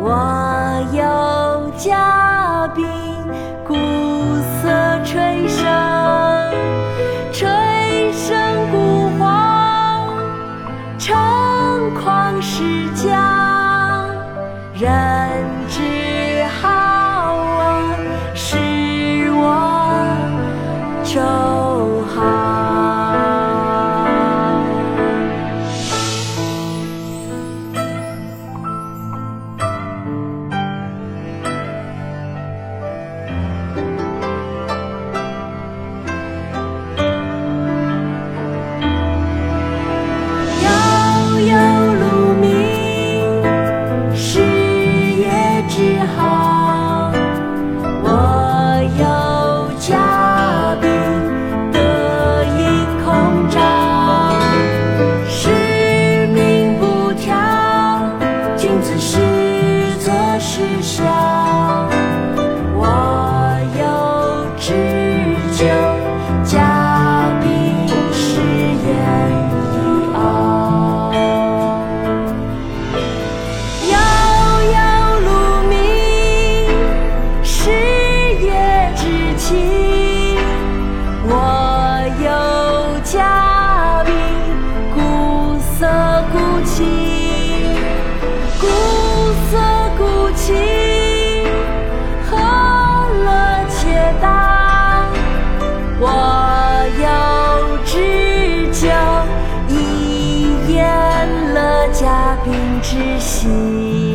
我有嘉宾，鼓瑟吹笙，吹笙鼓簧，成旷世家，人之好啊，是我周行。之情。我有嘉宾，鼓瑟鼓琴，鼓瑟鼓琴，和乐且当。我有知酒，以言了嘉宾之心。